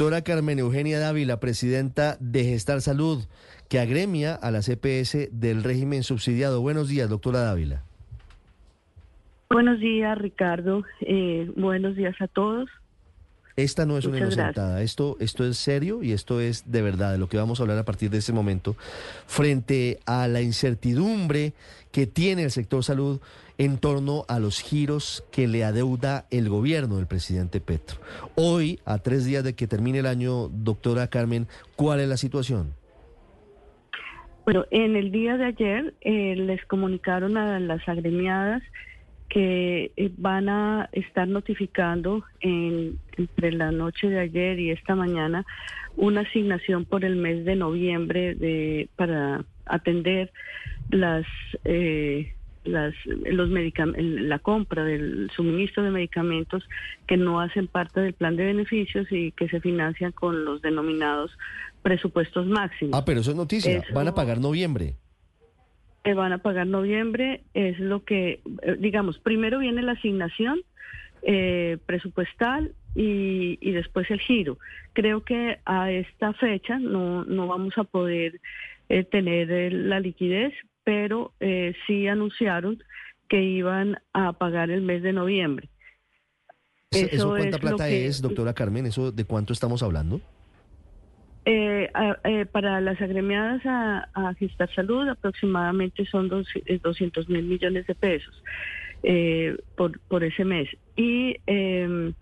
Doctora Carmen Eugenia Dávila, presidenta de Gestar Salud, que agremia a la CPS del régimen subsidiado. Buenos días, doctora Dávila. Buenos días, Ricardo. Eh, buenos días a todos. Esta no es una inocentada, esto, esto es serio y esto es de verdad de lo que vamos a hablar a partir de este momento, frente a la incertidumbre que tiene el sector salud en torno a los giros que le adeuda el gobierno del presidente Petro. Hoy, a tres días de que termine el año, doctora Carmen, ¿cuál es la situación? Bueno, en el día de ayer eh, les comunicaron a las agremiadas que eh, van a estar notificando en, entre la noche de ayer y esta mañana una asignación por el mes de noviembre de, para atender las, eh, las los la compra del suministro de medicamentos que no hacen parte del plan de beneficios y que se financian con los denominados presupuestos máximos. Ah, pero eso es noticia, Eso- van a pagar noviembre. Que van a pagar noviembre es lo que, eh, digamos, primero viene la asignación eh, presupuestal y, y después el giro. Creo que a esta fecha no, no vamos a poder eh, tener eh, la liquidez, pero eh, sí anunciaron que iban a pagar el mes de noviembre. ¿Eso, Eso cuánta es plata que- es, doctora Carmen? ¿Eso de cuánto estamos hablando? Eh, eh, para las agremiadas a, a Gestar Salud aproximadamente son dos, eh, 200 mil millones de pesos eh, por, ese mes. Y eh,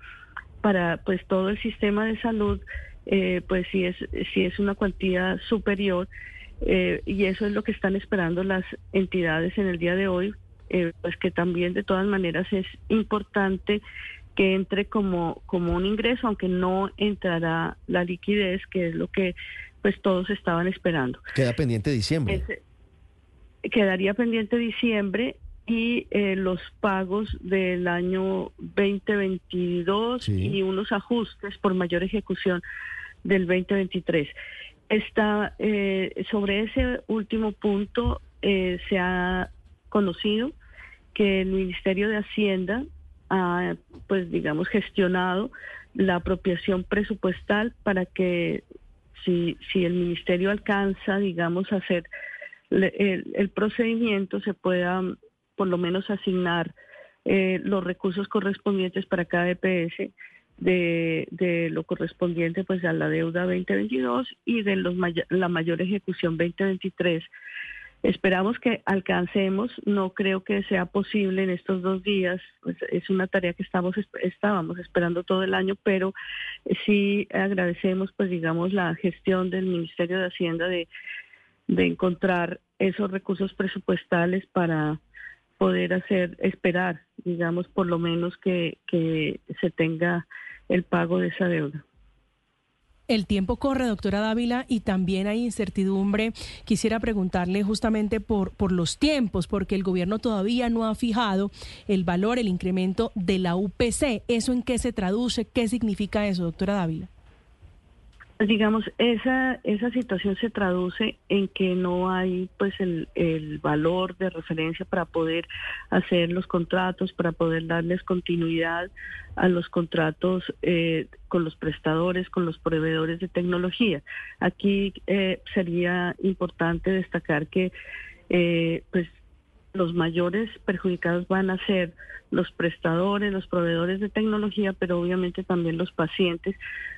para pues todo el sistema de salud, eh, pues sí es, sí es una cuantía superior eh, y eso es lo que están esperando las entidades en el día de hoy, eh, pues que también de todas maneras es importante que entre como, como un ingreso, aunque no entrará la liquidez, que es lo que pues todos estaban esperando. Queda pendiente diciembre. Ese- quedaría pendiente diciembre y eh, los pagos del año 2022 Sí. y unos ajustes por mayor ejecución del 2023. Está, eh, sobre ese último punto eh, se ha conocido que el Ministerio de Hacienda ha, pues digamos, gestionado la apropiación presupuestal para que si, si el Ministerio alcanza, digamos, a hacer el, el procedimiento, se pueda mm, por lo menos asignar eh, los recursos correspondientes para cada EPS de, de lo correspondiente pues a la deuda 2022 y de los la mayor ejecución 2023. Esperamos que alcancemos, no creo que sea posible en estos dos días, pues es una tarea que estamos estábamos esperando todo el año, pero eh, sí agradecemos pues digamos la gestión del Ministerio de Hacienda de, de encontrar esos recursos presupuestales para poder hacer, esperar, digamos, por lo menos que se tenga el pago de esa deuda. El tiempo corre, doctora Dávila, y también hay incertidumbre. Quisiera preguntarle justamente por, por los tiempos, porque el gobierno todavía no ha fijado el valor, el incremento de la UPC. ¿Eso en qué se traduce? ¿Qué significa eso, doctora Dávila? Digamos, esa, esa situación se traduce en que no hay pues el, el valor de referencia para poder hacer los contratos, para poder darles continuidad a los contratos eh, con los prestadores, con los proveedores de tecnología. Aquí eh, sería importante destacar que eh, pues los mayores perjudicados van a ser los prestadores, los proveedores de tecnología, pero obviamente también los pacientes,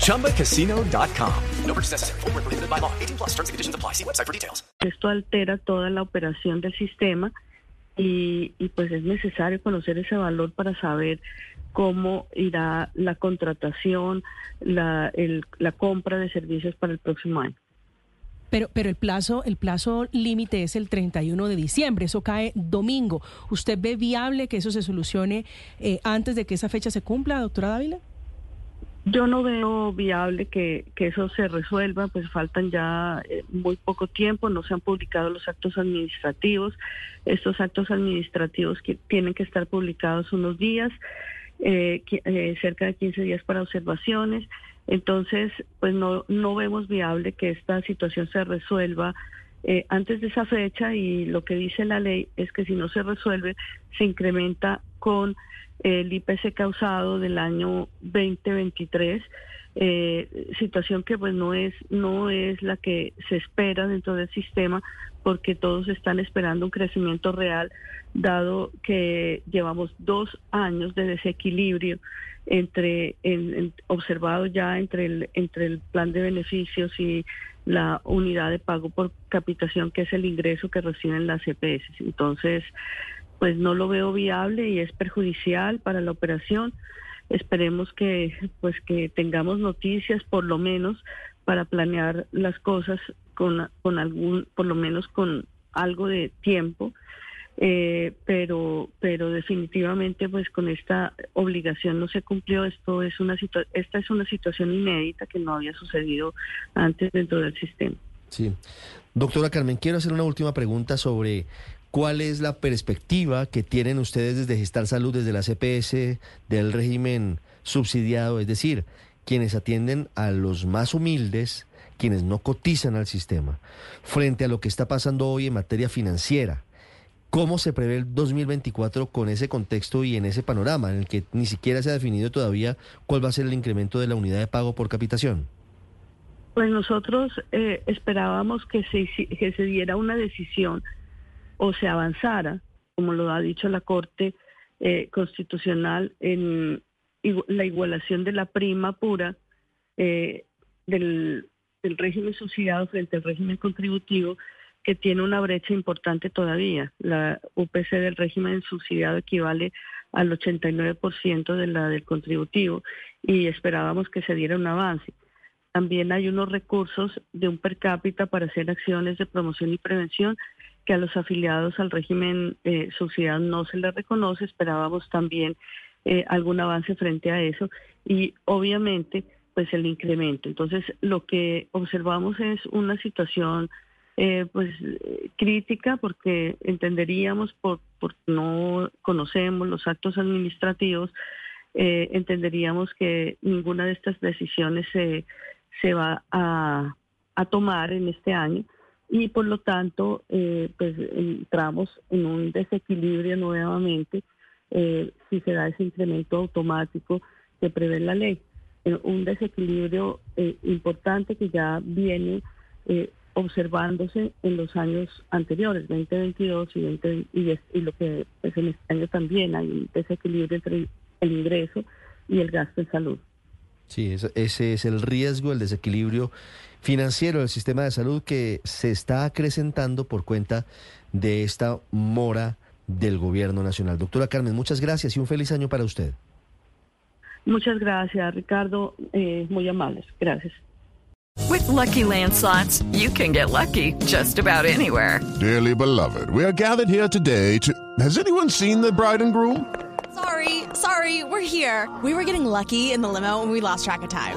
ChumbaCasino.com. No purchase necessary. Where prohibited by law. 18 plus terms and conditions apply. See website for details. Esto altera toda la operación del sistema y, y pues es necesario conocer ese valor para saber cómo irá la contratación, la, el- la compra de servicios para el próximo año. Pero, pero el plazo, el plazo límite es el 31 de diciembre, eso cae domingo. ¿Usted ve viable que eso se solucione eh, antes de que esa fecha se cumpla, doctora Dávila? Yo no veo viable que, que eso se resuelva, pues faltan ya eh, muy poco tiempo, no se han publicado los actos administrativos. Estos actos administrativos que tienen que estar publicados unos días, eh, eh, cerca de 15 días para observaciones. Entonces, pues no, no vemos viable que esta situación se resuelva antes de esa fecha y lo que dice la ley es que si no se resuelve, se incrementa con el IPC causado del año 2023, eh, situación que pues no es no es la que se espera dentro del sistema porque todos están esperando un crecimiento real dado que llevamos dos años de desequilibrio entre el- observado ya entre el entre el plan de beneficios y la unidad de pago por capitación que es el ingreso que reciben las EPS. Entonces, pues no lo veo viable y es perjudicial para la operación. Esperemos que pues que tengamos noticias por lo menos para planear las cosas con, con algún, por lo menos con algo de tiempo. Eh, pero pero definitivamente pues con esta obligación no se cumplió esto es una situa- esta es una situación inédita que no había sucedido antes dentro del sistema Sí. Doctora Carmen, quiero hacer una última pregunta sobre cuál es la perspectiva que tienen ustedes desde Gestar Salud, desde la CPS, del régimen subsidiado, es decir, quienes atienden a los más humildes, quienes no cotizan al sistema, frente a lo que está pasando hoy en materia financiera. ¿Cómo se prevé el 2024 con ese contexto y en ese panorama en el que ni siquiera se ha definido todavía cuál va a ser el incremento de la unidad de pago por capitación? Pues nosotros eh, esperábamos que se, que se diera una decisión o se avanzara, como lo ha dicho la Corte eh, Constitucional, en la igualación de la prima pura eh, del régimen subsidiado frente al régimen contributivo, que tiene una brecha importante todavía. La UPC del régimen subsidiado equivale al 89% de la del contributivo y esperábamos que se diera un avance. También hay unos recursos de un per cápita para hacer acciones de promoción y prevención que a los afiliados al régimen eh, subsidiado no se les reconoce. Esperábamos también eh, algún avance frente a eso y obviamente pues el incremento. Entonces lo que observamos es una situación eh, pues crítica porque entenderíamos por porque no conocemos los actos administrativos eh, entenderíamos que ninguna de estas decisiones se, se va a, a tomar en este año y por lo tanto eh, pues entramos en un desequilibrio nuevamente eh, si se da ese incremento automático que prevé la ley. Eh, un desequilibrio eh, importante que ya viene eh, observándose en los años anteriores, 2022 y, 20, y, es- y lo que pues, en este año también hay un desequilibrio entre el ingreso y el gasto en salud. Sí, ese, ese es el riesgo, el desequilibrio financiero del sistema de salud que se está acrecentando por cuenta de esta mora del gobierno nacional. Doctora Carmen, muchas gracias y un feliz año para usted. Muchas gracias, Ricardo. Eh, muy amables. Gracias. With Lucky Land slots, you can get lucky just about anywhere. Dearly beloved, we are gathered here today to. Has anyone seen the bride and groom? Sorry, sorry, we're here. We were getting lucky in the limo and we lost track of time.